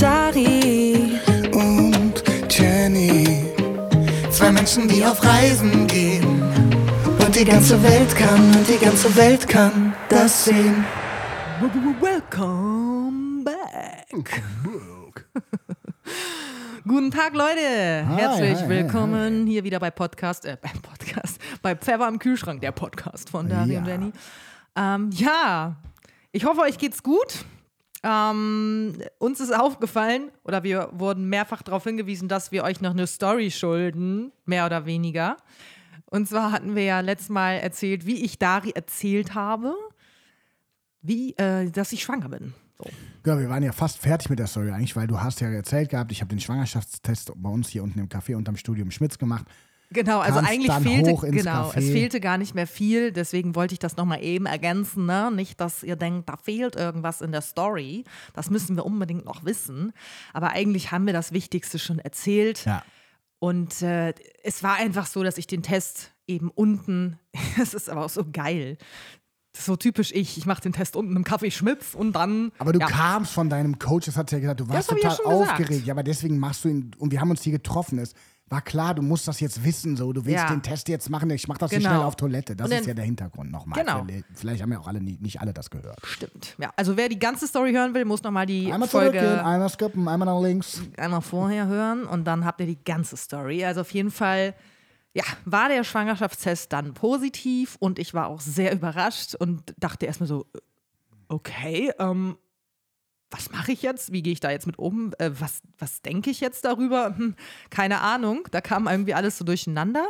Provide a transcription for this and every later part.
Dari und Jenny. Zwei Menschen, die auf Reisen gehen. Und die ganze Welt kann, und die ganze Welt kann das sehen. Welcome back. Guten Tag, Leute. Herzlich hi, willkommen hier wieder bei Podcast, äh, beim Podcast, bei Pfeffer im Kühlschrank, der Podcast von Dari Ja. und Jenny. Ähm, ja, ich hoffe, euch geht's gut. Ähm, uns ist aufgefallen, oder wir wurden mehrfach darauf hingewiesen, dass wir euch noch eine Story schulden, mehr oder weniger. Und zwar hatten wir ja letztes Mal erzählt, wie ich Dari erzählt habe, wie, äh, dass ich schwanger bin. So. Ja, wir waren ja fast fertig mit der Story eigentlich, weil du hast ja erzählt gehabt, ich habe den Schwangerschaftstest bei uns hier unten im Café unterm Studium Schmitz gemacht. Genau, also eigentlich fehlte, genau, Café. es fehlte gar nicht mehr viel, deswegen wollte ich das nochmal eben ergänzen, ne? Nicht, dass ihr denkt, da fehlt irgendwas in der Story. Das müssen wir unbedingt noch wissen. Aber eigentlich haben wir das Wichtigste schon erzählt. Ja. Und äh, es war einfach so, dass ich den Test eben unten, es ist aber auch so geil. Das ist so typisch ich. Ich mache den Test unten im Kaffee Schmitz und dann. Aber du ja. kamst von deinem Coach, das hat ja gesagt, du warst ja total schon gesagt. aufgeregt. Ja, aber deswegen machst du ihn, und wir haben uns hier getroffen. Es war klar, du musst das jetzt wissen, so. Du willst Ja. den Test jetzt machen, ich mach das Genau. hier schnell auf Toilette. Das dann- ist ja der Hintergrund nochmal. Genau. Vielleicht- Vielleicht haben ja auch alle nicht, nicht alle das gehört. Stimmt. Ja, also wer die ganze Story hören will, muss nochmal die Einmal Folge zurückgehen, einmal skippen, einmal nach links. einmal vorher hören und dann habt ihr die ganze Story. Also auf jeden Fall, ja, war der Schwangerschaftstest dann positiv und ich war auch sehr überrascht und dachte erstmal so, äh, okay, ähm, was mache ich jetzt? Wie gehe ich da jetzt mit um? Äh, was was denke ich jetzt darüber? Hm, keine Ahnung. Da kam irgendwie alles so durcheinander.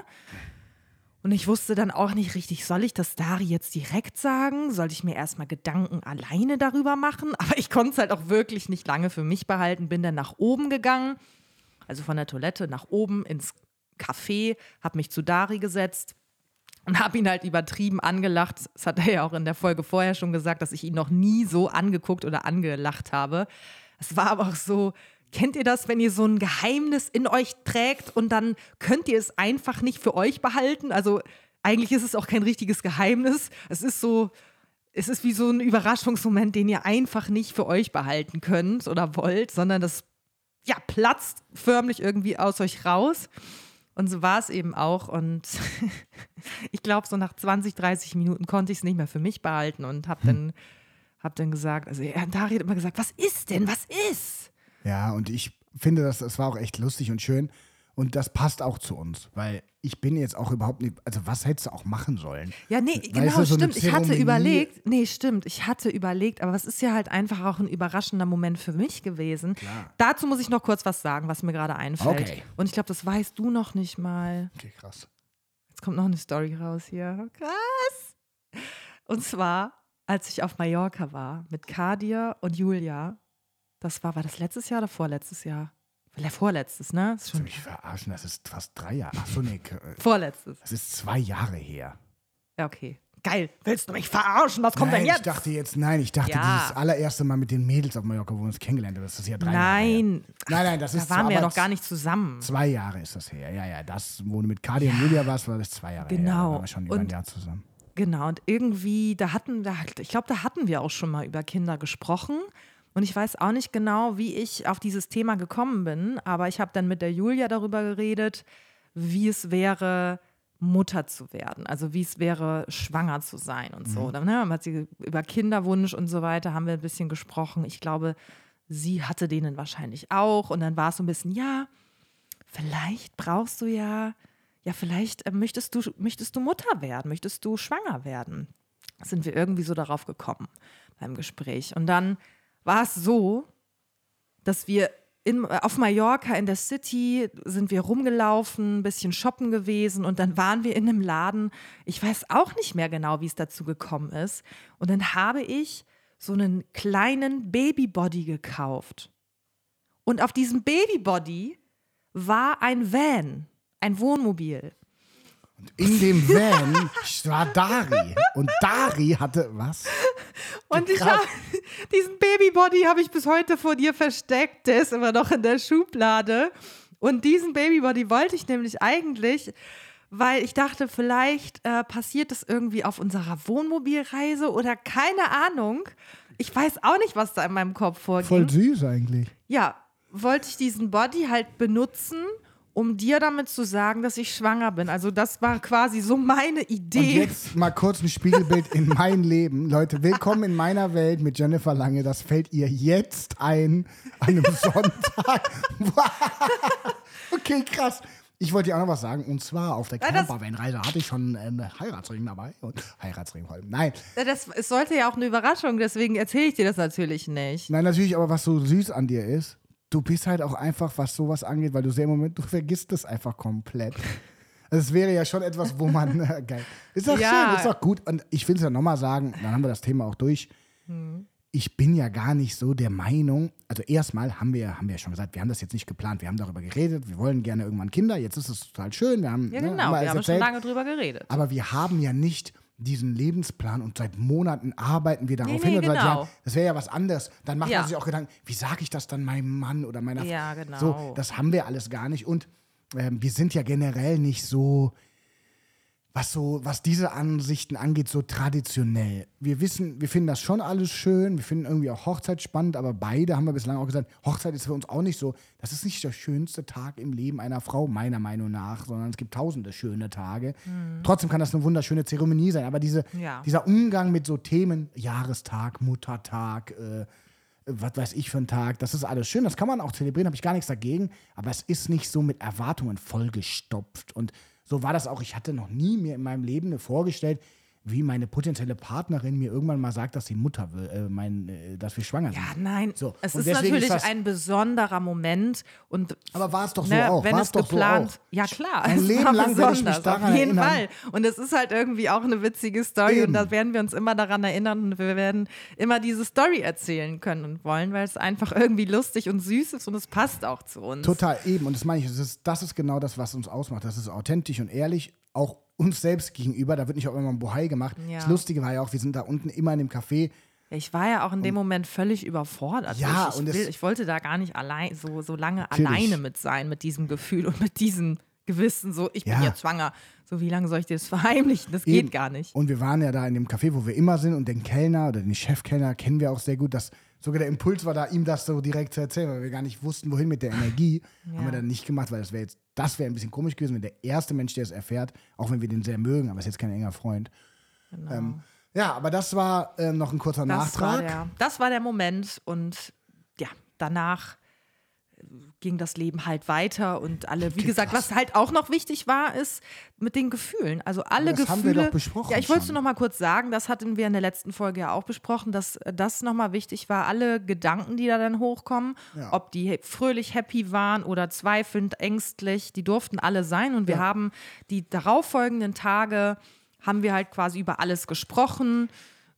Und ich wusste dann auch nicht richtig, soll ich das Dari jetzt direkt sagen? Soll ich mir erstmal Gedanken alleine darüber machen? Aber ich konnte es halt auch wirklich nicht lange für mich behalten. Bin dann nach oben gegangen, also von der Toilette nach oben ins Café, habe mich zu Dari gesetzt und habe ihn halt übertrieben angelacht. Das hat er ja auch in der Folge vorher schon gesagt, dass ich ihn noch nie so angeguckt oder angelacht habe. Es war aber auch so, kennt ihr das, wenn ihr so ein Geheimnis in euch trägt und dann könnt ihr es einfach nicht für euch behalten? Also eigentlich ist es auch kein richtiges Geheimnis. Es ist so, es ist wie so ein Überraschungsmoment, den ihr einfach nicht für euch behalten könnt oder wollt, sondern das ja, platzt förmlich irgendwie aus euch raus. Und so war es eben auch. Und ich glaube, so nach 20, 30 Minuten konnte ich es nicht mehr für mich behalten und habe dann, hab dann gesagt, also ja, Dari hat immer gesagt, was ist denn, was ist? Ja, und ich finde, das, das war auch echt lustig und schön. Und das passt auch zu uns, weil ich bin jetzt auch überhaupt nicht, also was hättest du auch machen sollen? Ja, nee, Weißt genau, du, so stimmt. Ich hatte überlegt, nee, stimmt, ich hatte überlegt, aber es ist ja halt einfach auch ein überraschender Moment für mich gewesen. Klar. Dazu muss ich noch kurz was sagen, was mir gerade einfällt. Okay. Und ich glaube, das weißt du noch nicht mal. Okay, krass. Jetzt kommt noch eine Story raus hier. Krass. Und zwar, als ich auf Mallorca war mit Kadir und Julia. Das war, war das letztes Jahr oder vorletztes Jahr? Vorletztes, ne? Ist Willst du schon mich verarschen? Das ist fast drei Jahre. Ach so, nee, k- vorletztes. das ist zwei Jahre her. Ja, okay. Geil. Willst du mich verarschen? Was kommt nein, denn jetzt? ich dachte jetzt, nein, ich dachte Ja. dieses allererste Mal mit den Mädels auf Mallorca, wo wir uns kennengelernt haben, das ist ja drei Jahre her. Nein. Nein, nein, das ist Da waren wir ja noch gar nicht zusammen. Zwei Jahre ist das her. Ja, ja, das, wo du mit Kadi und Julia warst, war das zwei Jahre her. Da Genau. waren wir schon über ein Jahr zusammen. Genau, und irgendwie, da hatten wir, ich glaube, da hatten wir auch schon mal über Kinder gesprochen. Und ich weiß auch nicht genau, wie ich auf dieses Thema gekommen bin, aber ich habe dann mit der Julia darüber geredet, wie es wäre, Mutter zu werden. Also wie es wäre, schwanger zu sein und so. Dann ne, hat sie über Kinderwunsch und so weiter haben wir ein bisschen gesprochen. Ich glaube, sie hatte denen wahrscheinlich auch. Und dann war es so ein bisschen, ja, vielleicht brauchst du ja, ja, vielleicht äh, möchtest du, möchtest du Mutter werden, möchtest du schwanger werden. Sind wir irgendwie so darauf gekommen beim Gespräch. Und dann war es so, dass wir in, auf Mallorca in der City sind wir rumgelaufen, ein bisschen shoppen gewesen und dann waren wir in einem Laden. Ich weiß auch nicht mehr genau, wie es dazu gekommen ist. Und dann habe ich so einen kleinen Babybody gekauft. Und auf diesem Babybody war ein Van, ein Wohnmobil. In dem Van war Dari. Und Dari hatte, was? Und ich habe diesen Babybody habe ich bis heute vor dir versteckt. Der ist immer noch in der Schublade. Und diesen Babybody wollte ich nämlich eigentlich, weil ich dachte, vielleicht äh, passiert das irgendwie auf unserer Wohnmobilreise oder keine Ahnung. Ich weiß auch nicht, was da in meinem Kopf vorging. Voll süß eigentlich. Ja, wollte ich diesen Body halt benutzen, um dir damit zu sagen, dass ich schwanger bin. Also das war quasi so meine Und Idee. jetzt mal kurz ein Spiegelbild in mein Leben. Leute, willkommen in meiner Welt mit Jennifer Lange. Das fällt ihr jetzt ein, an einem Sonntag. okay, krass. Ich wollte dir auch noch was sagen. Und zwar auf der Campervan-Reise hatte ich schon einen Heiratsring dabei. Und Heiratsring allem. Nein, Das, es sollte ja auch eine Überraschung, deswegen erzähle ich dir das natürlich nicht. nein, natürlich, aber was so süß an dir ist, du bist halt auch einfach, was sowas angeht, weil du sehr im Moment, du vergisst es einfach komplett. Also es wäre ja schon etwas, wo man, äh, geil. Ist doch Ja. schön, ist doch gut. Und ich will es ja nochmal sagen, dann haben wir das Thema auch durch. Ich bin ja gar nicht so der Meinung, also erstmal haben wir, haben wir ja schon gesagt, wir haben das jetzt nicht geplant, wir haben darüber geredet, wir wollen gerne irgendwann Kinder, jetzt ist es total schön, wir haben, Ja, ne, genau. alles wir haben schon lange drüber geredet. Aber wir haben ja nicht diesen Lebensplan und seit Monaten arbeiten wir darauf Nee, hin. nee, und seit genau. Jahren, das wäre ja was anderes. Dann macht Ja. man sich auch Gedanken, wie sage ich das dann meinem Mann oder meiner Frau? Ja, genau. So, das haben wir alles gar nicht. Und ähm, wir sind ja generell nicht so, was so, was diese Ansichten angeht, so traditionell. Wir wissen, wir finden das schon alles schön, wir finden irgendwie auch Hochzeit spannend, aber beide haben wir bislang auch gesagt, Hochzeit ist für uns auch nicht so, das ist nicht der schönste Tag im Leben einer Frau, meiner Meinung nach, sondern es gibt tausende schöne Tage. Trotzdem kann das eine wunderschöne Zeremonie sein, aber diese, Mhm. Ja. dieser Umgang mit so Themen, Jahrestag, Muttertag, äh, was weiß ich für ein Tag, das ist alles schön, das kann man auch zelebrieren, habe ich gar nichts dagegen, aber es ist nicht so mit Erwartungen vollgestopft und so war das auch, ich hatte noch nie mir in meinem Leben vorgestellt, wie meine potenzielle Partnerin mir irgendwann mal sagt, dass sie Mutter will, äh, mein, äh, dass wir schwanger sind. Ja, nein. So, Es ist natürlich ist ein besonderer Moment und Aber war es doch so ne, auch, wenn war es doch geplant, so auch. ja klar, Mein es Leben lang werde ich mich daran auf jeden erinnern. Fall. Und es ist halt irgendwie auch eine witzige Story Eben. und da werden wir uns immer daran erinnern und wir werden immer diese Story erzählen können und wollen, weil es einfach irgendwie lustig und süß ist und es passt auch zu uns. Total, eben. Und das meine ich, das ist, das ist genau das, was uns ausmacht. Das ist authentisch und ehrlich, auch uns selbst gegenüber. Da wird nicht auch immer ein Bohai gemacht. Ja. Das Lustige war ja auch, wir sind da unten immer in dem Café. Ich war ja auch in dem Moment völlig überfordert. Ja, ich, und ich, es- will, ich wollte da gar nicht allein, so, so lange Natürlich. alleine mit sein, mit diesem Gefühl und mit diesem Gewissen, so ich Ja. bin jetzt schwanger. So wie lange soll ich dir das verheimlichen? Das geht Eben. gar nicht. Und wir waren ja da in dem Café, wo wir immer sind. Und den Kellner oder den Chefkellner kennen wir auch sehr gut. Dass sogar der Impuls war da, ihm das so direkt zu erzählen, weil wir gar nicht wussten, wohin mit der Energie. Haben wir dann nicht gemacht, weil das wäre jetzt, das wäre ein bisschen komisch gewesen, wenn der erste Mensch, der es erfährt, auch wenn wir den sehr mögen, aber ist jetzt kein enger Freund. Ähm, ja, aber das war ähm, noch ein kurzer Das war, Nachtrag. der, das war der Moment und ja, danach äh, ging das Leben halt weiter und alle, wie gesagt, was halt auch noch wichtig war, ist mit den Gefühlen. Also alle das Gefühle. haben wir doch besprochen Ja, ich wollte es nur noch mal kurz sagen, das hatten wir in der letzten Folge ja auch besprochen, dass äh, das noch mal wichtig war, alle Gedanken, die da dann hochkommen, Ja. ob die fröhlich happy waren oder zweifelnd, ängstlich, die durften alle sein und wir Ja. haben die darauffolgenden Tage haben wir halt quasi über alles gesprochen,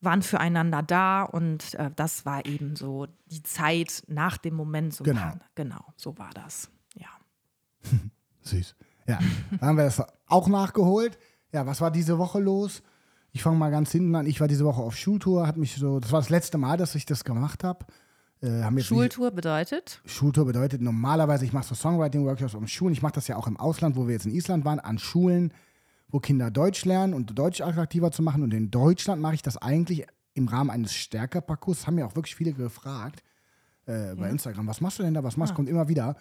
waren füreinander da und äh, das war eben so die Zeit nach dem Moment. So Genau. War, genau, so war das. Ja. Süß. Ja, dann haben wir das auch nachgeholt. Ja, was war diese Woche los? Ich fange mal ganz hinten an. Ich war diese Woche auf Schultour, hat mich so, das war das letzte Mal, dass ich das gemacht habe. Äh, Schultour bedeutet? Schultour bedeutet normalerweise, ich mache so Songwriting-Workshops um Schulen. Ich mache das ja auch im Ausland, wo wir jetzt in Island waren, an Schulen, wo Kinder Deutsch lernen und Deutsch attraktiver zu machen. Und in Deutschland mache ich das eigentlich im Rahmen eines Stärker-Parcours. Haben mir auch wirklich viele gefragt äh, bei Instagram, was machst du denn da, was machst du? Kommt immer wieder.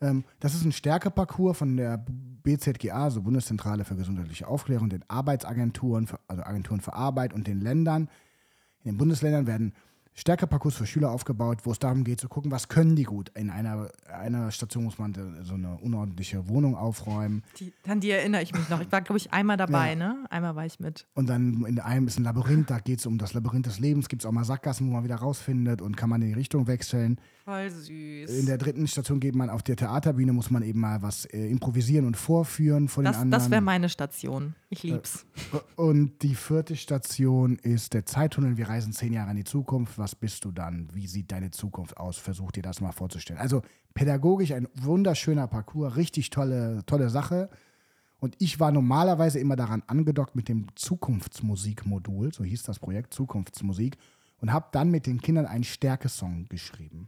Ähm, das ist ein Stärke-Parcours von der BZGA, so Bundeszentrale für gesundheitliche Aufklärung, den Arbeitsagenturen, für, also Agenturen für Arbeit und den Ländern. In den Bundesländern werden Stärke-Parcours für Schüler aufgebaut, wo es darum geht zu gucken, was können die gut. In einer, einer Station muss man so eine unordentliche Wohnung aufräumen. Die, an die erinnere ich mich noch. Ich war, glaube ich, einmal dabei, Ja. ne? Einmal war ich mit. Und dann in einem ist ein Labyrinth, da geht es um das Labyrinth des Lebens, gibt es auch mal Sackgassen, wo man wieder rausfindet und kann man in die Richtung wechseln. Voll süß. In der dritten Station geht man auf der Theaterbühne, muss man eben mal was äh, improvisieren und vorführen von das den anderen. das wäre meine Station. Ich lieb's. Und die vierte Station ist der Zeittunnel. Wir reisen zehn Jahre in die Zukunft. Was bist du dann? Wie sieht deine Zukunft aus? Versuch dir das mal vorzustellen. Also pädagogisch ein wunderschöner Parcours, richtig tolle, tolle Sache. Und ich war normalerweise immer daran angedockt mit dem Zukunftsmusikmodul, so hieß das Projekt, Zukunftsmusik, und habe dann mit den Kindern einen Stärkesong geschrieben.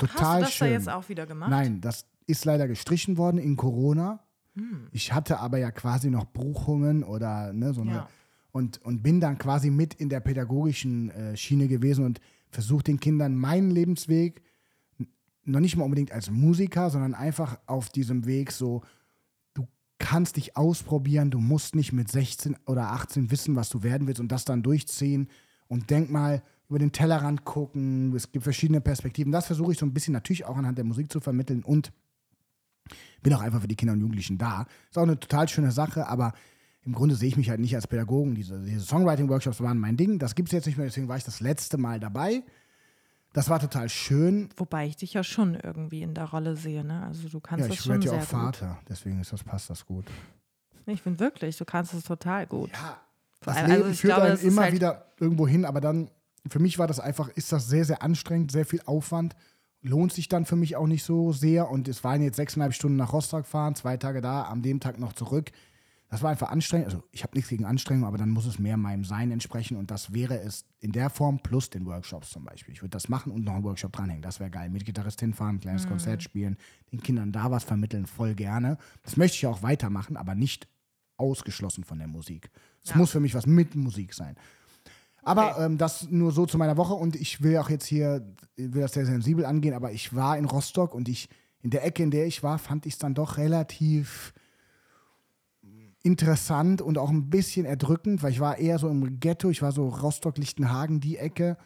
Total Hast du das schön. da jetzt auch wieder gemacht? Nein, das ist leider gestrichen worden in Corona. Hm. Ich hatte aber ja quasi noch Buchungen oder ne, so eine. Ja. Und, und bin dann quasi mit in der pädagogischen äh, Schiene gewesen und versuche den Kindern meinen Lebensweg, noch nicht mal unbedingt als Musiker, sondern einfach auf diesem Weg so, du kannst dich ausprobieren, du musst nicht mit 16 oder 18 wissen, was du werden willst und das dann durchziehen und denk mal über den Tellerrand gucken, es gibt verschiedene Perspektiven. Das versuche ich so ein bisschen natürlich auch anhand der Musik zu vermitteln und bin auch einfach für die Kinder und Jugendlichen da. Ist auch eine total schöne Sache, aber im Grunde sehe ich mich halt nicht als Pädagogen. Diese, diese Songwriting-Workshops waren mein Ding. Das gibt es jetzt nicht mehr, deswegen war ich das letzte Mal dabei. Das war total schön. Wobei ich dich ja schon irgendwie in der Rolle sehe, ne? Also du kannst Ja, das ich schon werde ja sehr auch Vater, deswegen ist das, passt das gut. gut. Ich bin wirklich, du kannst es total gut. Ja, das Leben also ich führt glaube, ist immer halt- wieder irgendwo hin, aber dann, für mich war das einfach, ist das sehr, sehr anstrengend, sehr viel Aufwand. Lohnt sich dann für mich auch nicht so sehr. Und es waren jetzt sechseinhalb Stunden nach Rostock fahren, zwei Tage da, am dem Tag noch zurück. Das war einfach anstrengend. Also ich habe nichts gegen Anstrengung, aber dann muss es mehr meinem Sein entsprechen. Und das wäre es in der Form plus den Workshops zum Beispiel. Ich würde das machen und noch einen Workshop dranhängen. Das wäre geil. Mit Gitarrist hinfahren, ein kleines Konzert spielen, den Kindern da was vermitteln, voll gerne. Das möchte ich auch weitermachen, aber nicht ausgeschlossen von der Musik. Es muss für mich was mit Musik sein. Aber ähm, das nur so zu meiner Woche und ich will auch jetzt hier, ich will das sehr sensibel angehen, aber ich war in Rostock und ich, in der Ecke, in der ich war, fand ich es dann doch relativ interessant und auch ein bisschen erdrückend, weil ich war eher so im Ghetto, ich war so Rostock-Lichtenhagen, die Ecke.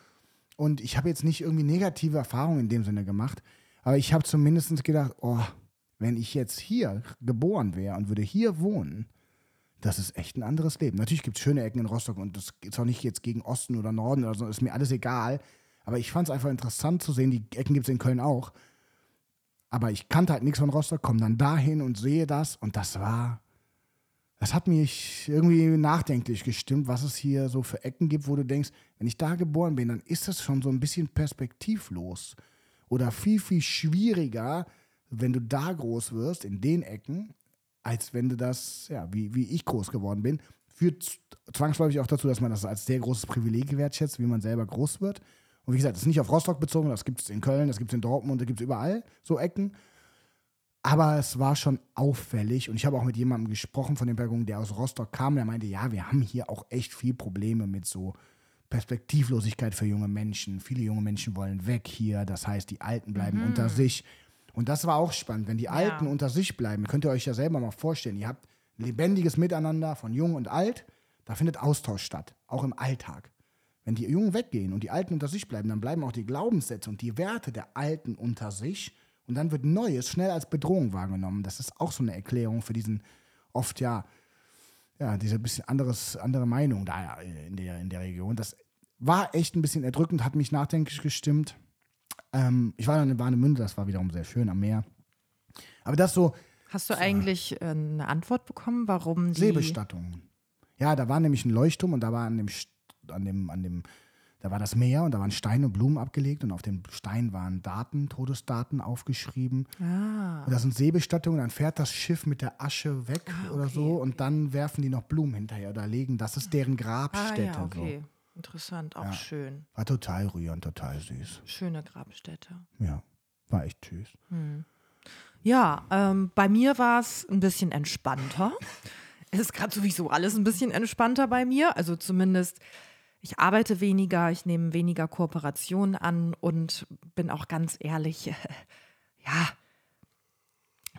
Und ich habe jetzt nicht irgendwie negative Erfahrungen in dem Sinne gemacht, aber ich habe zumindest gedacht, oh, wenn ich jetzt hier geboren wäre und würde hier wohnen, das ist echt ein anderes Leben. Natürlich gibt es schöne Ecken in Rostock und das ist auch nicht jetzt gegen Osten oder Norden oder so, ist mir alles egal. Aber ich fand es einfach interessant zu sehen, die Ecken gibt es in Köln auch. Aber ich kannte halt nichts von Rostock, komme dann dahin und sehe das und das war, das hat mich irgendwie nachdenklich gestimmt, was es hier so für Ecken gibt, wo du denkst, wenn ich da geboren bin, dann ist das schon so ein bisschen perspektivlos oder viel, viel schwieriger, wenn du da groß wirst, in den Ecken, als wenn du das, ja, wie, wie ich groß geworden bin. Führt zwangsläufig auch dazu, dass man das als sehr großes Privileg wertschätzt, wie man selber groß wird. Und wie gesagt, das ist nicht auf Rostock bezogen, das gibt es in Köln, das gibt es in Dortmund, das gibt es überall, so Ecken. Aber es war schon auffällig und ich habe auch mit jemandem gesprochen von den Pädagogen, der aus Rostock kam, der meinte, ja, wir haben hier auch echt viel Probleme mit so Perspektivlosigkeit für junge Menschen. Viele junge Menschen wollen weg hier, das heißt, die Alten bleiben unter sich. Und das war auch spannend, wenn die Alten unter sich bleiben, könnt ihr euch ja selber mal vorstellen, ihr habt lebendiges Miteinander von jung und alt, da findet Austausch statt, auch im Alltag. Wenn die Jungen weggehen und die Alten unter sich bleiben, dann bleiben auch die Glaubenssätze und die Werte der Alten unter sich und dann wird Neues schnell als Bedrohung wahrgenommen. Das ist auch so eine Erklärung für diesen oft ja, ja, diese bisschen anderes, andere Meinung da in der, in der Region. Das war echt ein bisschen erdrückend, hat mich nachdenklich gestimmt. Ähm, ich war dann in Warnemünde, das war wiederum sehr schön am Meer. Aber das so, Hast du eigentlich äh, eine Antwort bekommen, warum die Seebestattungen. Ja, da war nämlich ein Leuchtturm und da war an dem, an dem, an dem, da war das Meer und da waren Steine und Blumen abgelegt und auf dem Stein waren Daten, Todesdaten aufgeschrieben. Ah, Und das sind Seebestattungen, dann fährt das Schiff mit der Asche weg Ah, oder so und dann werfen die noch Blumen hinterher oder legen, das ist deren ah Grabstätte. ja, okay. Interessant, auch schön. So. War total rührend, total süß. Schöne Grabstätte. Ja, war echt süß. Ja, ähm, bei mir war es ein bisschen entspannter. Es ist gerade sowieso alles ein bisschen entspannter bei mir. Also zumindest, ich arbeite weniger, ich nehme weniger Kooperationen an und bin auch ganz ehrlich, ja,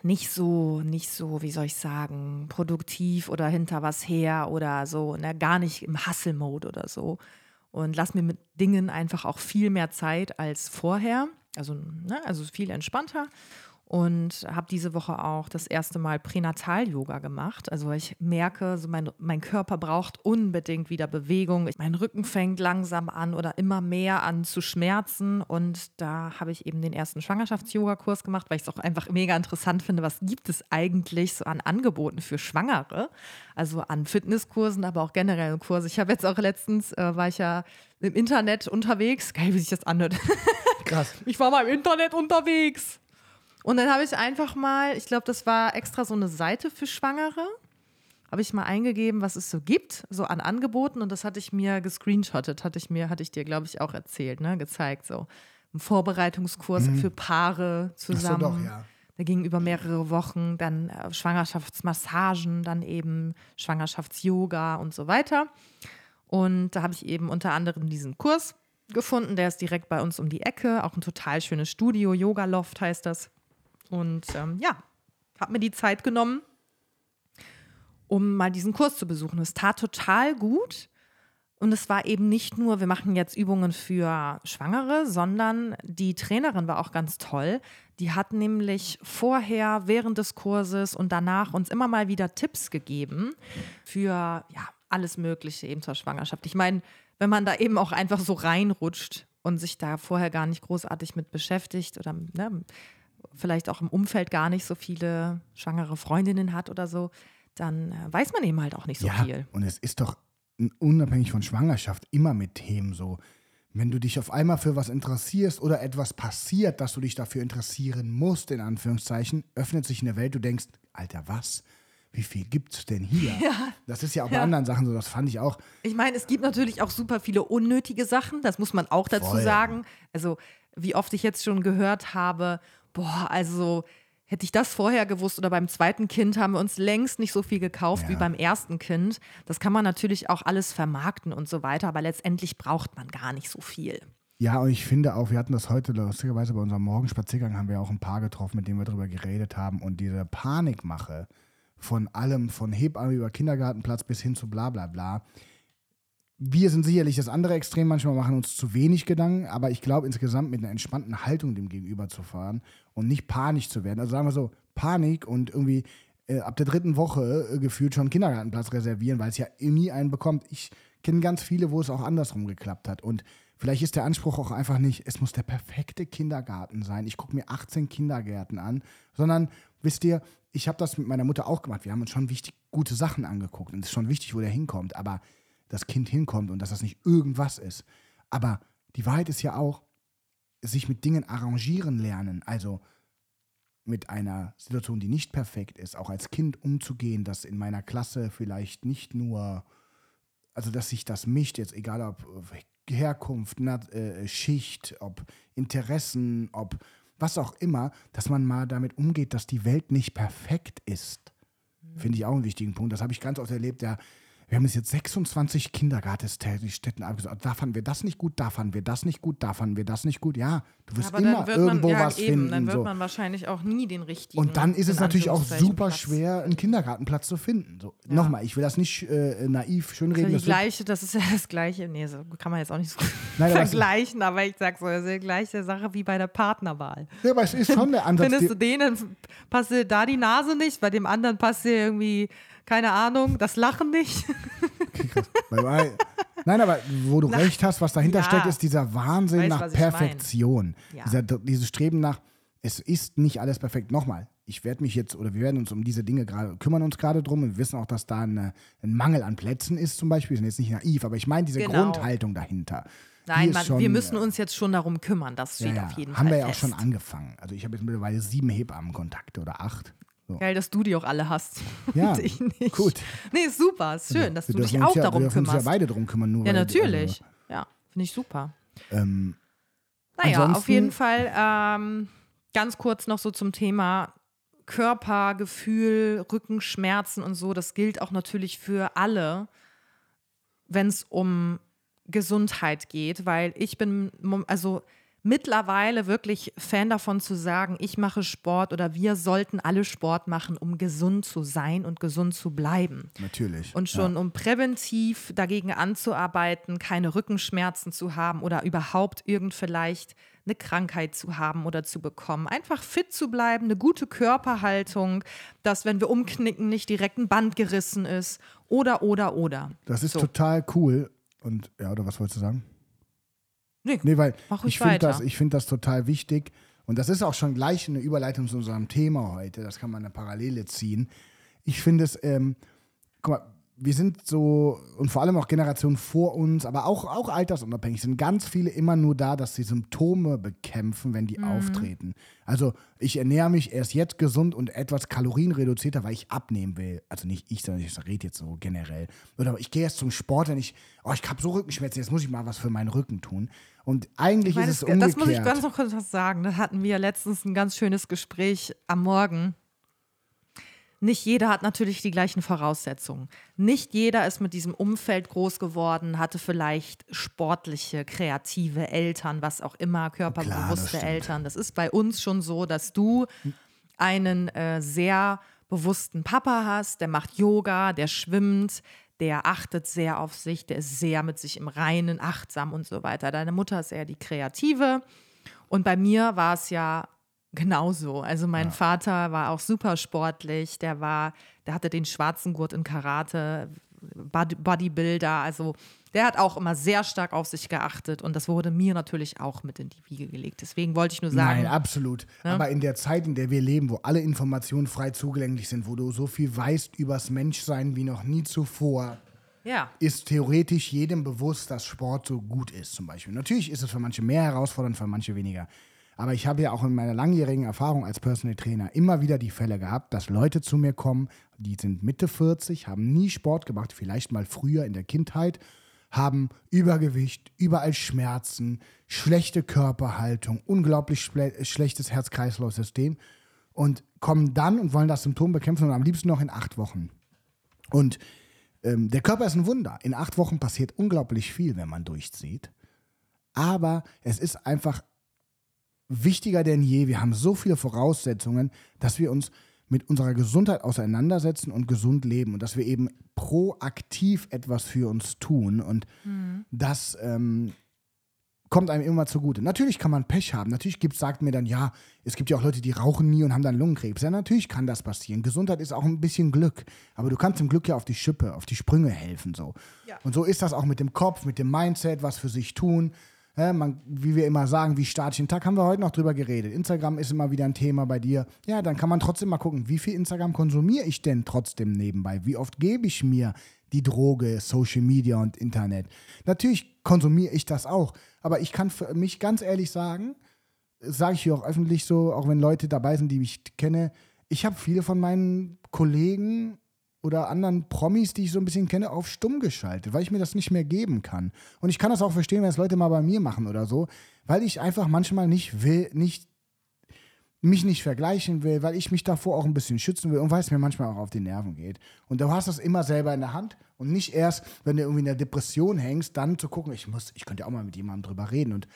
nicht so, nicht so, wie soll ich sagen, produktiv oder hinter was her oder so, ne, gar nicht im Hustle-Mode oder so. Und lass mir mit Dingen einfach auch viel mehr Zeit als vorher. Also, ne, also viel entspannter. Und habe diese Woche auch das erste Mal Pränatal-Yoga gemacht. Also ich merke, so mein, mein Körper braucht unbedingt wieder Bewegung. Mein Rücken fängt langsam an oder immer mehr an zu schmerzen. Und da habe ich eben den ersten Schwangerschafts-Yoga-Kurs gemacht, weil ich es auch einfach mega interessant finde, was gibt es eigentlich so an Angeboten für Schwangere? Also an Fitnesskursen, aber auch generell Kurse. Ich habe jetzt auch letztens, äh, war ich ja im Internet unterwegs. Geil, wie sich das anhört. Krass. Ich war mal im Internet unterwegs. Und dann habe ich einfach mal, ich glaube, das war extra so eine Seite für Schwangere, habe ich mal eingegeben, was es so gibt, so an Angeboten. Und das hatte ich mir gescreenshottet, hatte ich mir, hatte ich dir, glaube ich, auch erzählt, ne, gezeigt. So ein Vorbereitungskurs für Paare zusammen. doch, ja. Da ging über mehrere Wochen, dann äh, Schwangerschaftsmassagen, dann eben Schwangerschafts-Yoga und so weiter. Und da habe ich eben unter anderem diesen Kurs gefunden, der ist direkt bei uns um die Ecke, auch ein total schönes Studio, Yoga Loft heißt das. Und ähm, ja, habe mir die Zeit genommen, um mal diesen Kurs zu besuchen. Es tat total gut. Und es war eben nicht nur, wir machen jetzt Übungen für Schwangere, sondern die Trainerin war auch ganz toll. Die hat nämlich vorher, während des Kurses und danach uns immer mal wieder Tipps gegeben für ja, alles Mögliche eben zur Schwangerschaft. Ich meine, wenn man da eben auch einfach so reinrutscht und sich da vorher gar nicht großartig mit beschäftigt oder ne, vielleicht auch im Umfeld gar nicht so viele schwangere Freundinnen hat oder so, dann äh, weiß man eben halt auch nicht so ja, viel. Und es ist doch unabhängig von Schwangerschaft immer mit Themen so. Wenn du dich auf einmal für was interessierst oder etwas passiert, dass du dich dafür interessieren musst, in Anführungszeichen, öffnet sich eine Welt, du denkst, Alter, was? Wie viel gibt's denn hier? Ja. Das ist ja auch bei Ja. anderen Sachen so, das fand ich auch. Ich meine, es gibt natürlich auch super viele unnötige Sachen, das muss man auch dazu Voll. sagen. Also, wie oft ich jetzt schon gehört habe, boah, also hätte ich das vorher gewusst oder beim zweiten Kind haben wir uns längst nicht so viel gekauft Ja. wie beim ersten Kind. Das kann man natürlich auch alles vermarkten und so weiter, aber letztendlich braucht man gar nicht so viel. Ja, und ich finde auch, wir hatten das heute lustigerweise bei unserem Morgenspaziergang, haben wir auch ein paar getroffen, mit denen wir darüber geredet haben. Und diese Panikmache von allem, von Hebamme über Kindergartenplatz bis hin zu bla bla bla. Wir sind sicherlich das andere Extrem, manchmal machen uns zu wenig Gedanken, aber ich glaube insgesamt mit einer entspannten Haltung dem Gegenüber zu fahren und nicht panisch zu werden. Also sagen wir so, Panik und irgendwie äh, ab der dritten Woche äh, gefühlt schon Kindergartenplatz reservieren, weil es ja nie einen bekommt. Ich kenne ganz viele, wo es auch andersrum geklappt hat. Und vielleicht ist der Anspruch auch einfach nicht, es muss der perfekte Kindergarten sein. Ich gucke mir 18 Kindergärten an, sondern wisst ihr, ich habe das mit meiner Mutter auch gemacht. Wir haben uns schon wichtig gute Sachen angeguckt und es ist schon wichtig, wo der hinkommt. Aber das Kind hinkommt und dass das nicht irgendwas ist. Aber die Wahrheit ist ja auch, sich mit Dingen arrangieren lernen, also mit einer Situation, die nicht perfekt ist, auch als Kind umzugehen, dass in meiner Klasse vielleicht nicht nur, also dass sich das mischt, jetzt egal ob Herkunft, äh, Schicht, ob Interessen, ob was auch immer, dass man mal damit umgeht, dass die Welt nicht perfekt ist. Finde ich auch einen wichtigen Punkt. Das habe ich ganz oft erlebt. Ja, wir haben jetzt jetzt 26 Kindergartenstätten abgesucht. Da fanden wir das nicht gut, da fanden wir das nicht gut, da fanden wir das nicht gut. Ja, du wirst immer irgendwo was finden. dann wird so. man wahrscheinlich auch nie den richtigen. Und dann ist es natürlich auch super Platz. schwer, einen Kindergartenplatz zu finden. So, Nochmal, ich will das nicht äh, naiv schönreden. ja Das wird, gleiche, das ist ja das gleiche, nee, so kann man jetzt auch nicht so Nein, vergleichen, aber ich sag so, das ist die gleiche Sache wie bei der Partnerwahl. ja, aber es ist schon der Ansatz. Findest du den, dann passt dir da die Nase nicht, bei dem anderen passt dir irgendwie, keine Ahnung, das Lachen nicht. Bei- Nein, aber wo du recht hast, was dahinter Ja. steckt, ist dieser Wahnsinn Weiß, nach. Perfektion. Ja. Dieser, dieses Streben nach, es ist nicht alles perfekt. Nochmal, ich werde mich jetzt, oder wir werden uns um diese Dinge gerade, kümmern uns gerade drum und wir wissen auch, dass da eine, ein Mangel an Plätzen ist zum Beispiel. Wir sind jetzt nicht naiv, aber ich meine diese Genau. Grundhaltung dahinter. Nein, man, schon, wir müssen uns jetzt schon darum kümmern, das steht ja, auf jeden haben Fall wir ja auch fest. schon angefangen. Also ich habe jetzt mittlerweile sieben Hebammenkontakte oder acht. So. Geil, dass du die auch alle hast. Ja, ich nicht. gut. Nee, ist super, ist schön, dass Wir du dich auch ja, darum wir dürfen uns ja kümmerst. beide drum kümmern. Nur Ja, natürlich. Ja, finde ich super. Also, ähm, Naja, auf jeden Fall ähm, ganz kurz noch so zum Thema Körpergefühl, Rückenschmerzen und so. Das gilt auch natürlich für alle, wenn es um Gesundheit geht, weil ich bin, also mittlerweile wirklich Fan davon zu sagen, ich mache Sport oder wir sollten alle Sport machen, um gesund zu sein und gesund zu bleiben. natürlich. Und schon um präventiv dagegen anzuarbeiten, keine Rückenschmerzen zu haben oder überhaupt irgend vielleicht eine Krankheit zu haben oder zu bekommen. Einfach fit zu bleiben, eine gute Körperhaltung, dass wenn wir umknicken, nicht direkt ein Band gerissen ist oder, oder, oder. Das ist so. total cool. Und ja, oder was wolltest du sagen? Nee, Nee, weil ich finde das, ich find das total wichtig. Und das ist auch schon gleich eine Überleitung zu unserem Thema heute. Das kann man eine Parallele ziehen. Ich finde es, ähm, guck mal, wir sind so, und vor allem auch Generationen vor uns, aber auch, auch altersunabhängig, sind ganz viele immer nur da, dass sie Symptome bekämpfen, wenn Mhm. die auftreten. Also ich ernähre mich erst jetzt gesund und etwas kalorienreduzierter, weil ich abnehmen will. Also nicht ich, sondern ich rede jetzt so generell. Oder ich gehe jetzt zum Sport, wenn ich, oh, ich habe so Rückenschmerzen, jetzt muss ich mal was für meinen Rücken tun. Und eigentlich Ich meine, ist es das, umgekehrt. das muss ich ganz noch kurz was sagen. Da hatten wir letztens ein ganz schönes Gespräch am Morgen. Nicht jeder hat natürlich die gleichen Voraussetzungen. Nicht jeder ist mit diesem Umfeld groß geworden, hatte vielleicht sportliche, kreative Eltern, was auch immer, körperbewusste stimmt. Eltern. Das ist bei uns schon so, dass du einen äh, sehr bewussten Papa hast, der macht Yoga, der schwimmt, der achtet sehr auf sich, der ist sehr mit sich im Reinen, achtsam und so weiter. Deine Mutter ist eher die Kreative. Und bei mir war es ja genauso. Also mein Vater war auch super sportlich, der war, der hatte den schwarzen Gurt in Karate, Body- Bodybuilder, also der hat auch immer sehr stark auf sich geachtet und das wurde mir natürlich auch mit in die Wiege gelegt. Deswegen wollte ich nur sagen, Nein, absolut. Aber in der Zeit, in der wir leben, wo alle Informationen frei zugänglich sind, wo du so viel weißt übers Menschsein wie noch nie zuvor, ja, ist theoretisch jedem bewusst, dass Sport so gut ist, zum Beispiel. Natürlich ist es für manche mehr herausfordernd, für manche weniger. Aber ich habe ja auch in meiner langjährigen Erfahrung als Personal Trainer immer wieder die Fälle gehabt, dass Leute zu mir kommen, die sind Mitte 40, haben nie Sport gemacht, vielleicht mal früher in der Kindheit, haben Übergewicht, überall Schmerzen, schlechte Körperhaltung, unglaublich schle schlechtes Herz-Kreislauf-System und kommen dann und wollen das Symptom bekämpfen und am liebsten noch in acht Wochen. Und ähm, der Körper ist ein Wunder. In acht Wochen passiert unglaublich viel, wenn man durchzieht. Aber es ist einfach wichtiger denn je. Wir haben so viele Voraussetzungen, dass wir uns mit unserer Gesundheit auseinandersetzen und gesund leben und dass wir eben proaktiv etwas für uns tun. Und das ähm, kommt einem immer zugute. Natürlich kann man Pech haben. Natürlich gibt, sagt mir dann, ja, es gibt ja auch Leute, die rauchen nie und haben dann Lungenkrebs. Ja, natürlich kann das passieren. Gesundheit ist auch ein bisschen Glück. Aber du kannst dem Glück ja auf die Schippe, auf die Sprünge helfen. So. Ja. Und so ist das auch mit dem Kopf, mit dem Mindset, was für sich tun. Ja, man, wie wir immer sagen, wie den Tag, haben wir heute noch drüber geredet. Instagram ist immer wieder ein Thema bei dir. Ja, dann kann man trotzdem mal gucken, wie viel Instagram konsumiere ich denn trotzdem nebenbei? Wie oft gebe ich mir die Droge, Social Media und Internet? Natürlich konsumiere ich das auch, aber ich kann für mich ganz ehrlich sagen, sage ich hier auch öffentlich so, auch wenn Leute dabei sind, die mich kenne, ich habe viele von meinen Kollegen oder anderen Promis, die ich so ein bisschen kenne, auf stumm geschaltet, weil ich mir das nicht mehr geben kann. Und ich kann das auch verstehen, wenn es Leute mal bei mir machen oder so, weil ich einfach manchmal nicht will, nicht mich nicht vergleichen will, weil ich mich davor auch ein bisschen schützen will und weil es mir manchmal auch auf die Nerven geht. Und du hast das immer selber in der Hand und nicht erst, wenn du irgendwie in der Depression hängst, dann zu gucken, ich muss, ich könnte ja auch mal mit jemandem drüber reden. Und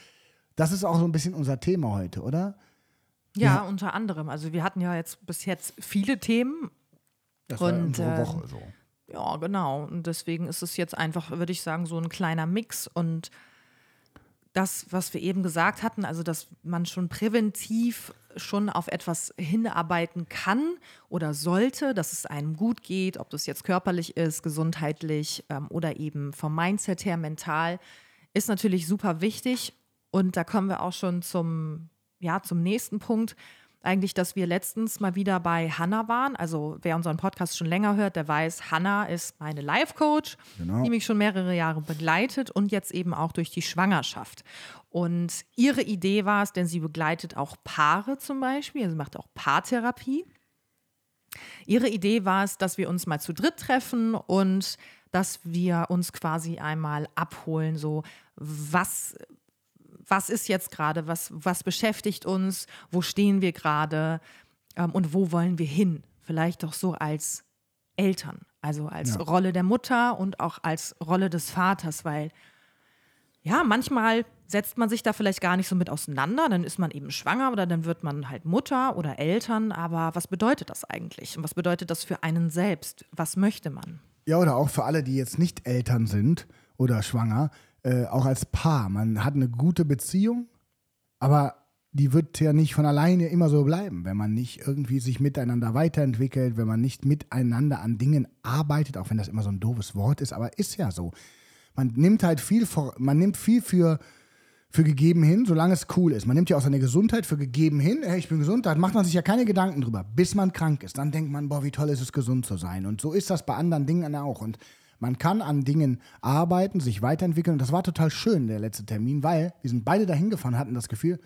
das ist auch so ein bisschen unser Thema heute, oder? ja, unter anderem. Also wir hatten ja jetzt bis jetzt viele Themen. Das war Und, unsere äh, Woche so. Ja, genau. Und deswegen ist es jetzt einfach, würde ich sagen, so ein kleiner Mix. Und das, was wir eben gesagt hatten, also dass man schon präventiv schon auf etwas hinarbeiten kann oder sollte, dass es einem gut geht, ob das jetzt körperlich ist, gesundheitlich ähm, oder eben vom Mindset her mental, ist natürlich super wichtig. Und da kommen wir auch schon zum, ja, zum nächsten Punkt. Eigentlich, dass wir letztens mal wieder bei Hanna waren. Also wer unseren Podcast schon länger hört, der weiß, Hanna ist meine Life-Coach, Genau. die mich schon mehrere Jahre begleitet und jetzt eben auch durch die Schwangerschaft. Und ihre Idee war es, denn sie begleitet auch Paare zum Beispiel, also macht auch Paartherapie. Ihre Idee war es, dass wir uns mal zu dritt treffen und dass wir uns quasi einmal abholen, so was, was ist jetzt gerade, was, was beschäftigt uns, wo stehen wir gerade ähm, und wo wollen wir hin? Vielleicht doch so als Eltern, also als Ja. Rolle der Mutter und auch als Rolle des Vaters, weil ja, manchmal setzt man sich da vielleicht gar nicht so mit auseinander, dann ist man eben schwanger oder dann wird man halt Mutter oder Eltern, aber was bedeutet das eigentlich? Und was bedeutet das für einen selbst? Was möchte man? Ja, oder auch für alle, die jetzt nicht Eltern sind oder schwanger, äh, auch als Paar. Man hat eine gute Beziehung, aber die wird ja nicht von alleine immer so bleiben, wenn man nicht irgendwie sich miteinander weiterentwickelt, wenn man nicht miteinander an Dingen arbeitet, auch wenn das immer so ein doofes Wort ist, aber ist ja so. Man nimmt halt viel vor, man nimmt viel für, für gegeben hin, solange es cool ist. Man nimmt ja auch seine Gesundheit für gegeben hin. Hey, ich bin gesund, da macht man sich ja keine Gedanken drüber, bis man krank ist. Dann denkt man, boah, wie toll ist es, gesund zu sein. Und so ist das bei anderen Dingen auch. Und man kann an Dingen arbeiten, sich weiterentwickeln. Und das war total schön, der letzte Termin, weil wir sind beide dahin gefahren, hatten das Gefühl,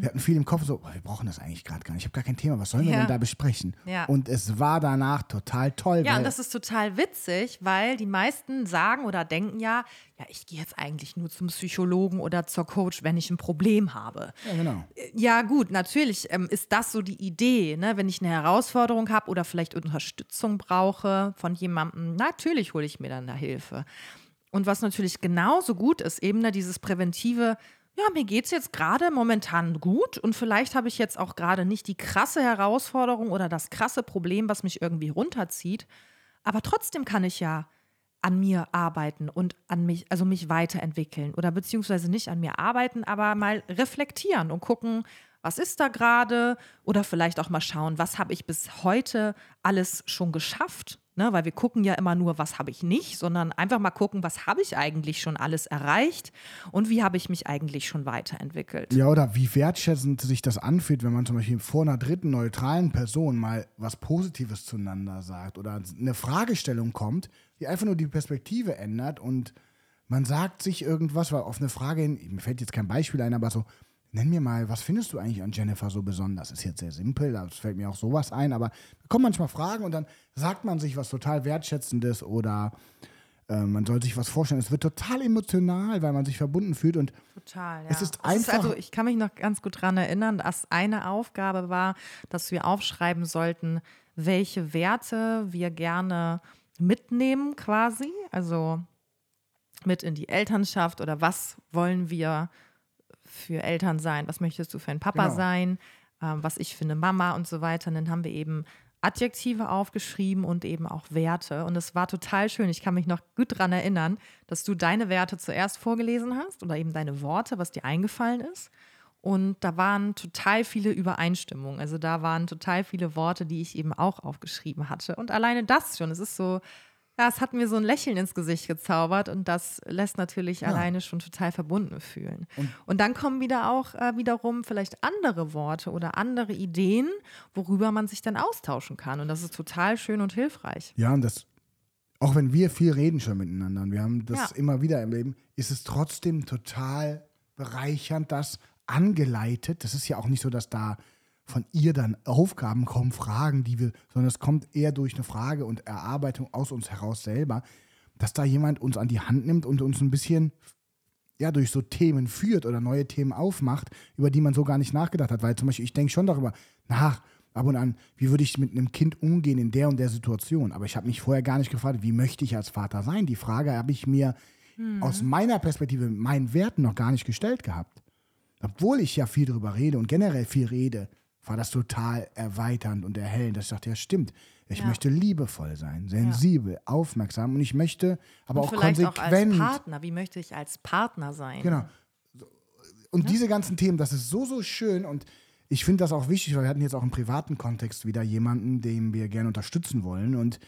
Wir hatten viel im Kopf, so, oh, wir brauchen das eigentlich gerade gar nicht. Ich habe gar kein Thema, was sollen wir Ja. denn da besprechen? Ja. Und es war danach total toll. Ja, und das ist total witzig, weil die meisten sagen oder denken ja, ja, ich gehe jetzt eigentlich nur zum Psychologen oder zur Coach, wenn ich ein Problem habe. ja, genau. Ja, gut, natürlich ähm, ist das so die Idee, ne? wenn ich eine Herausforderung habe oder vielleicht Unterstützung brauche von jemandem, natürlich hole ich mir dann da Hilfe. Und was natürlich genauso gut ist, eben ne, dieses präventive, ja, mir geht es jetzt gerade momentan gut und vielleicht habe ich jetzt auch gerade nicht die krasse Herausforderung oder das krasse Problem, was mich irgendwie runterzieht, aber trotzdem kann ich ja an mir arbeiten und an mich, also mich weiterentwickeln oder beziehungsweise nicht an mir arbeiten, aber mal reflektieren und gucken, was ist da gerade oder vielleicht auch mal schauen, was habe ich bis heute alles schon geschafft, ne? weil wir gucken ja immer nur, was habe ich nicht, sondern einfach mal gucken, was habe ich eigentlich schon alles erreicht und wie habe ich mich eigentlich schon weiterentwickelt. Ja, oder wie wertschätzend sich das anfühlt, wenn man zum Beispiel vor einer dritten neutralen Person mal was Positives zueinander sagt oder eine Fragestellung kommt, die einfach nur die Perspektive ändert und man sagt sich irgendwas, weil auf eine Frage hin, mir fällt jetzt kein Beispiel ein, aber so, nenn mir mal, was findest du eigentlich an Jennifer so besonders? Ist jetzt sehr simpel, da fällt mir auch sowas ein, aber da kommen manchmal Fragen und dann sagt man sich was total Wertschätzendes oder äh, man soll sich was vorstellen. Es wird total emotional, weil man sich verbunden fühlt und Total, ja. Es ist also einfach- ich kann mich noch ganz gut daran erinnern, dass eine Aufgabe war, dass wir aufschreiben sollten, welche Werte wir gerne mitnehmen quasi. Also mit in die Elternschaft oder was wollen wir für Eltern sein, was möchtest du für ein Papa Genau. sein, ähm, was ich für eine Mama und so weiter. Und dann haben wir eben Adjektive aufgeschrieben und eben auch Werte. Und es war total schön. Ich kann mich noch gut daran erinnern, dass du deine Werte zuerst vorgelesen hast oder eben deine Worte, was dir eingefallen ist. Und da waren total viele Übereinstimmungen. Also da waren total viele Worte, die ich eben auch aufgeschrieben hatte. Und alleine das schon, es ist so, ja, es hat mir so ein Lächeln ins Gesicht gezaubert und das lässt natürlich alleine schon total verbunden fühlen. Und, dann kommen wieder auch äh, wiederum vielleicht andere Worte oder andere Ideen, worüber man sich dann austauschen kann. Und das ist total schön und hilfreich. Ja, und das, auch wenn wir viel reden schon miteinander, und wir haben das Ja. immer wieder im Leben, ist es trotzdem total bereichernd, das angeleitet. Das ist ja auch nicht so, dass da von ihr dann Aufgaben kommen, Fragen, die wir, sondern es kommt eher durch eine Frage und Erarbeitung aus uns heraus selber, dass da jemand uns an die Hand nimmt und uns ein bisschen ja, durch so Themen führt oder neue Themen aufmacht, über die man so gar nicht nachgedacht hat. Weil zum Beispiel, ich denke schon darüber nach, ab und an, wie würde ich mit einem Kind umgehen in der und der Situation. Aber ich habe mich vorher gar nicht gefragt, wie möchte ich als Vater sein? Die Frage habe ich mir aus meiner Perspektive, meinen Werten noch gar nicht gestellt gehabt. Obwohl ich ja viel darüber rede und generell viel rede, war das total erweiternd und erhellend, dass ich dachte, ja stimmt, ich Ja. möchte liebevoll sein, sensibel, aufmerksam und ich möchte aber und auch vielleicht auch konsequent. als Partner. Wie möchte ich als Partner sein? Genau. Und diese ganzen Themen, das ist so, so schön und ich finde das auch wichtig, weil wir hatten jetzt auch im privaten Kontext wieder jemanden, den wir gerne unterstützen wollen und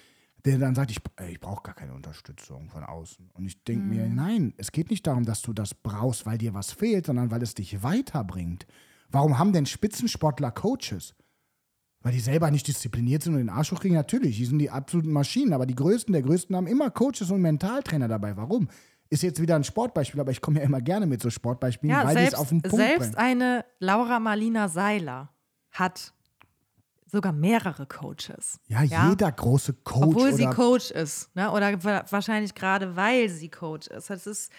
der dann sagt, ich, ich brauche gar keine Unterstützung von außen. Und ich denke mir, nein, es geht nicht darum, dass du das brauchst, weil dir was fehlt, sondern weil es dich weiterbringt. Warum haben denn Spitzensportler Coaches? Weil die selber nicht diszipliniert sind und den Arsch hochkriegen? Natürlich, die sind die absoluten Maschinen, aber die Größten der Größten haben immer Coaches und Mentaltrainer dabei. Warum? Ist jetzt wieder ein Sportbeispiel, aber ich komme ja immer gerne mit so Sportbeispielen, Ja, weil die es auf den Punkt selbst bringen. eine Laura Marlina Seiler hat sogar mehrere Coaches. Ja, jeder große Coach Obwohl sie Coach ist. Ne? Oder wa- wahrscheinlich gerade weil sie Coach ist. Das ist, ja.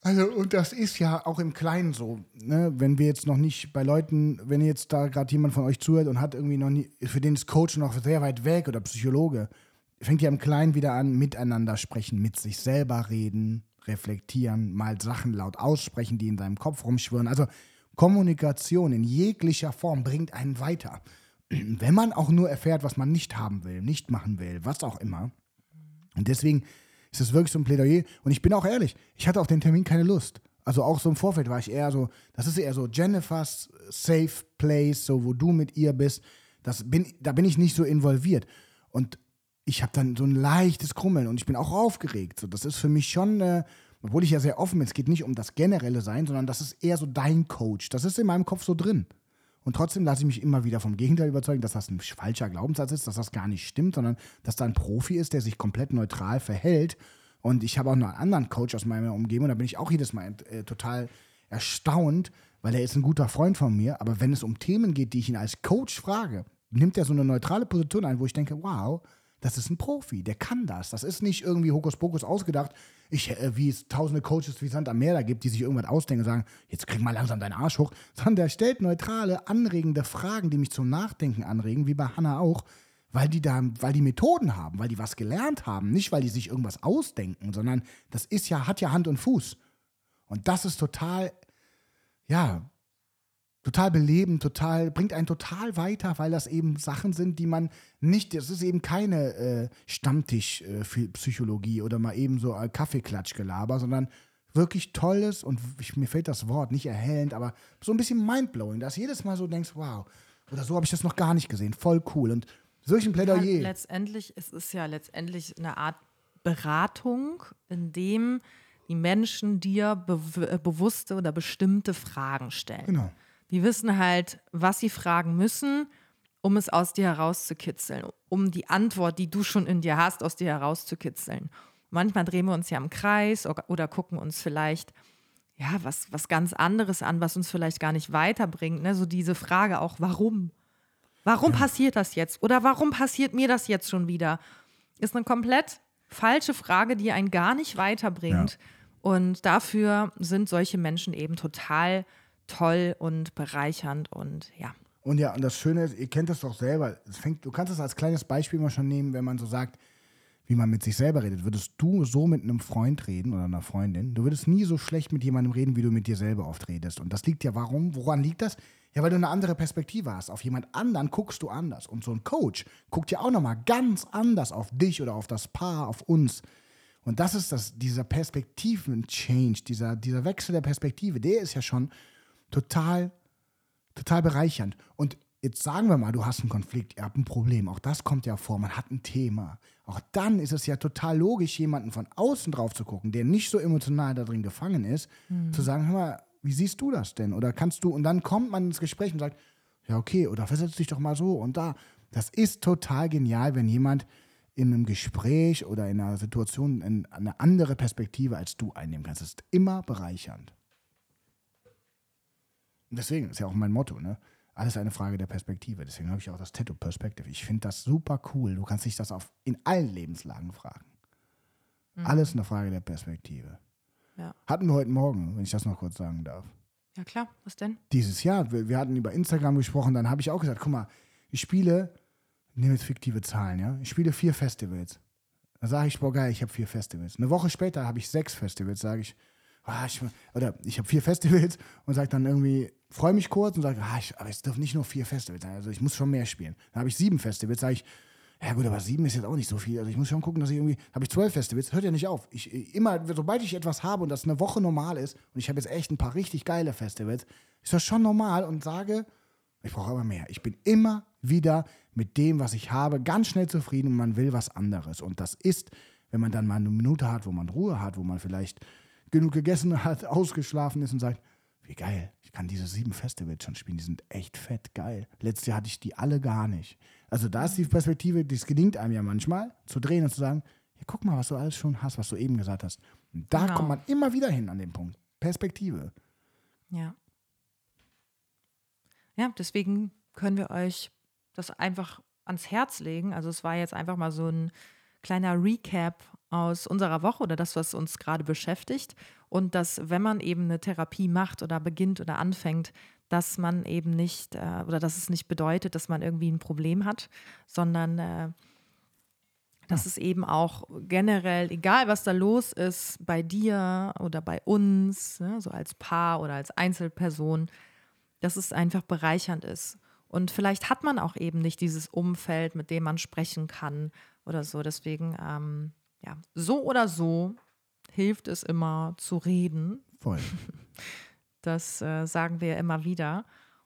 Also, und das ist ja auch im Kleinen so, ne? wenn wir jetzt noch nicht bei Leuten, wenn jetzt da gerade jemand von euch zuhört und hat irgendwie noch nie, für den ist Coach noch sehr weit weg oder Psychologe, fängt ja im Kleinen wieder an, miteinander sprechen, mit sich selber reden, reflektieren, mal Sachen laut aussprechen, die in seinem Kopf rumschwirren. Also Kommunikation in jeglicher Form bringt einen weiter. Wenn man auch nur erfährt, was man nicht haben will, nicht machen will, was auch immer. Und deswegen ist es wirklich so ein Plädoyer. Und ich bin auch ehrlich, ich hatte auf den Termin keine Lust. Also auch so im Vorfeld war ich eher so, das ist eher so Jennifers Safe Place, so wo du mit ihr bist. Das bin, da bin ich nicht so involviert. Und ich habe dann so ein leichtes Krummeln und ich bin auch aufgeregt. So, das ist für mich schon, äh, obwohl ich ja sehr offen bin, es geht nicht um das generelle Sein, sondern das ist eher so dein Coach. Das ist in meinem Kopf so drin. Und trotzdem lasse ich mich immer wieder vom Gegenteil überzeugen, dass das ein falscher Glaubenssatz ist, dass das gar nicht stimmt, sondern dass da ein Profi ist, der sich komplett neutral verhält. Und ich habe auch noch einen anderen Coach aus meiner Umgebung, da bin ich auch jedes Mal äh, total erstaunt, weil er ist ein guter Freund von mir, aber wenn es um Themen geht, die ich ihn als Coach frage, nimmt er so eine neutrale Position ein, wo ich denke, wow, das ist ein Profi, der kann das. Das ist nicht irgendwie Hokuspokus ausgedacht, ich, äh, wie es tausende Coaches wie Sand am Meer da gibt, die sich irgendwas ausdenken und sagen, jetzt krieg mal langsam deinen Arsch hoch, sondern der stellt neutrale, anregende Fragen, die mich zum Nachdenken anregen, wie bei Hannah auch, weil die da, weil die Methoden haben, weil die was gelernt haben, nicht weil die sich irgendwas ausdenken, sondern das ist ja, hat ja Hand und Fuß. Und das ist total, ja, total belebend, total, bringt einen total weiter, weil das eben Sachen sind, die man nicht, das ist eben keine äh, Stammtischpsychologie äh, oder mal eben so ein Kaffeeklatschgelaber, sondern wirklich tolles und ich, mir fällt das Wort nicht erhellend, aber so ein bisschen mindblowing, dass jedes Mal so denkst, wow, oder so habe ich das noch gar nicht gesehen, voll cool und solchen Plädoyer. Ja, letztendlich, es ist ja letztendlich eine Art Beratung, in dem die Menschen dir be äh, bewusste oder bestimmte Fragen stellen. Genau. Die wissen halt, was sie fragen müssen, um es aus dir herauszukitzeln, um die Antwort, die du schon in dir hast, aus dir herauszukitzeln. Manchmal drehen wir uns ja im Kreis oder gucken uns vielleicht ja, was, was ganz anderes an, was uns vielleicht gar nicht weiterbringt. Ne? So diese Frage auch, warum? Warum ja. passiert das jetzt? Oder warum passiert mir das jetzt schon wieder? Ist eine komplett falsche Frage, die einen gar nicht weiterbringt. Ja. Und dafür sind solche Menschen eben total toll und bereichernd und ja. Und ja, und das Schöne ist, ihr kennt das doch selber. Es fängt, du kannst es als kleines Beispiel mal schon nehmen, wenn man so sagt, wie man mit sich selber redet. Würdest du so mit einem Freund reden oder einer Freundin, du würdest nie so schlecht mit jemandem reden, wie du mit dir selber oft redest. Und das liegt ja, warum? Woran liegt das? Ja, weil du eine andere Perspektive hast. Auf jemand anderen guckst du anders. Und so ein Coach guckt ja auch nochmal ganz anders auf dich oder auf das Paar, auf uns. Und das ist das, dieser Perspektiven-Change, dieser, dieser Wechsel der Perspektive, der ist ja schon total, total bereichernd. Und jetzt sagen wir mal, du hast einen Konflikt, ihr habt ein Problem, auch das kommt ja vor, man hat ein Thema. Auch dann ist es ja total logisch, jemanden von außen drauf zu gucken, der nicht so emotional da drin gefangen ist, mhm. zu sagen, hör mal, wie siehst du das denn? Oder kannst du, und dann kommt man ins Gespräch und sagt, ja, okay, oder versetz dich doch mal so und da. Das ist total genial, wenn jemand in einem Gespräch oder in einer Situation eine andere Perspektive als du einnehmen kannst. Das ist immer bereichernd. Und deswegen ist ja auch mein Motto, ne? Alles eine Frage der Perspektive. Deswegen habe ich auch das Tattoo Perspective. Ich finde das super cool. Du kannst dich das auf, in allen Lebenslagen fragen. Mhm. Alles eine Frage der Perspektive. Ja. Hatten wir heute Morgen, wenn ich das noch kurz sagen darf. Ja, klar. Was denn? Dieses Jahr. Wir, wir hatten über Instagram gesprochen. Dann habe ich auch gesagt: guck mal, ich spiele, nehme jetzt fiktive Zahlen, ja. Ich spiele vier Festivals. Da sage ich: boah, geil, ich habe vier Festivals. Eine Woche später habe ich sechs Festivals. Sage ich: ah, ich, oder ich habe vier Festivals und sage dann irgendwie, freue mich kurz und sage, ah, aber es dürfen nicht nur vier Festivals sein, also ich muss schon mehr spielen. Dann habe ich sieben Festivals, sage ich, ja gut, aber sieben ist jetzt auch nicht so viel. Also ich muss schon gucken, dass ich irgendwie, habe ich zwölf Festivals, hört ja nicht auf. Ich, immer, sobald ich etwas habe und das eine Woche normal ist, und ich habe jetzt echt ein paar richtig geile Festivals, ist das schon normal und sage, ich brauche aber mehr. Ich bin immer wieder mit dem, was ich habe, ganz schnell zufrieden und man will was anderes. Und das ist, wenn man dann mal eine Minute hat, wo man Ruhe hat, wo man vielleicht genug gegessen hat, ausgeschlafen ist und sagt, wie geil, ich kann diese sieben Festivals schon spielen, die sind echt fett geil. Letztes Jahr hatte ich die alle gar nicht. Also da ist die Perspektive, das gelingt einem ja manchmal, zu drehen und zu sagen, ja, guck mal, was du alles schon hast, was du eben gesagt hast. Und da genau. kommt man immer wieder hin an den Punkt. Perspektive. Ja. Ja, deswegen können wir euch das einfach ans Herz legen. Also es war jetzt einfach mal so ein kleiner Recap aus unserer Woche oder das, was uns gerade beschäftigt. Und dass, wenn man eben eine Therapie macht oder beginnt oder anfängt, dass man eben nicht äh, oder dass es nicht bedeutet, dass man irgendwie ein Problem hat, sondern äh, dass es eben auch generell, egal was da los ist, bei dir oder bei uns, ne, so als Paar oder als Einzelperson, dass es einfach bereichernd ist. Und vielleicht hat man auch eben nicht dieses Umfeld, mit dem man sprechen kann oder so. Deswegen ähm, ja, so oder so hilft es immer zu reden. Voll. Das äh, sagen wir immer wieder.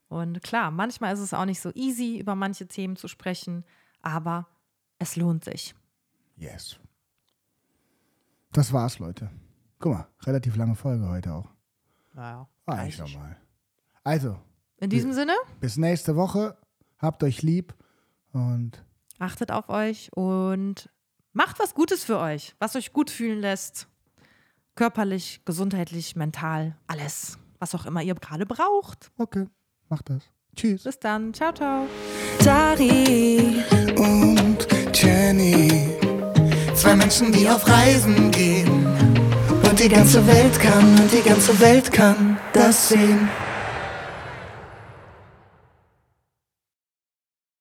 Und klar, manchmal ist es auch nicht so easy, über manche Themen zu sprechen, aber es lohnt sich. Yes. Das war's, Leute. Guck mal, relativ lange Folge heute auch. Naja. Ah, ich schau mal. Also. In diesem bis, Sinne. Bis nächste Woche. Habt euch lieb und. Achtet auf euch und Macht was Gutes für euch, was euch gut fühlen lässt. Körperlich, gesundheitlich, mental, alles. was auch immer ihr gerade braucht. Okay, mach das. Tschüss. Bis dann. Ciao, ciao. Dari und Jenny. Zwei Menschen, die auf Reisen gehen. Und die ganze Welt kann, und die ganze Welt kann das sehen.